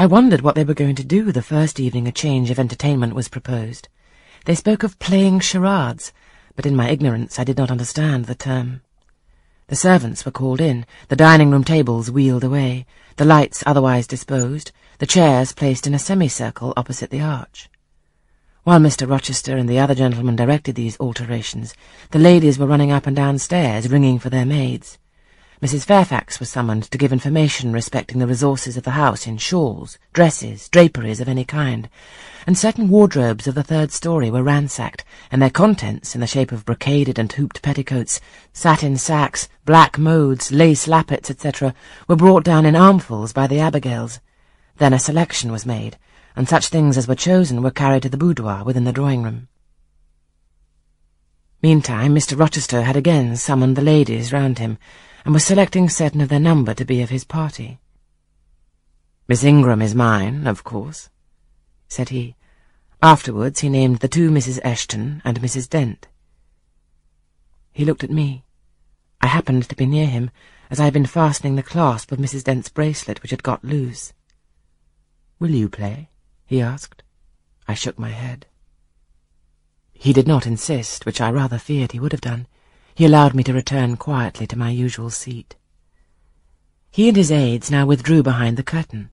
I wondered what they were going to do the first evening a change of entertainment was proposed. They spoke of playing charades, but in my ignorance I did not understand the term. The servants were called in, the dining-room tables wheeled away, the lights otherwise disposed, the chairs placed in a semicircle opposite the arch. While Mr. Rochester and the other gentlemen directed these alterations, the ladies were running up and down stairs, ringing for their maids. Mrs. Fairfax was summoned to give information respecting the resources of the house in shawls, dresses, draperies of any kind, and certain wardrobes of the third story were ransacked, and their contents, in the shape of brocaded and hooped petticoats, satin sacques, black modes, lace lappets, etc., were brought down in armfuls by the Abigails. Then a selection was made, and such things as were chosen were carried to the boudoir within the drawing-room. Meantime, Mr. Rochester had again summoned the ladies round him, and was selecting certain of their number to be of his party. Miss Ingram is mine, of course, said he. Afterwards he named the two Misses Eshton and Mrs. Dent. He looked at me. I happened to be near him, as I had been fastening the clasp of Mrs. Dent's bracelet, which had got loose. Will you play? he asked. I shook my head. He did not insist, which I rather feared he would have done. He allowed me to return quietly to my usual seat. He and his aides now withdrew behind the curtain.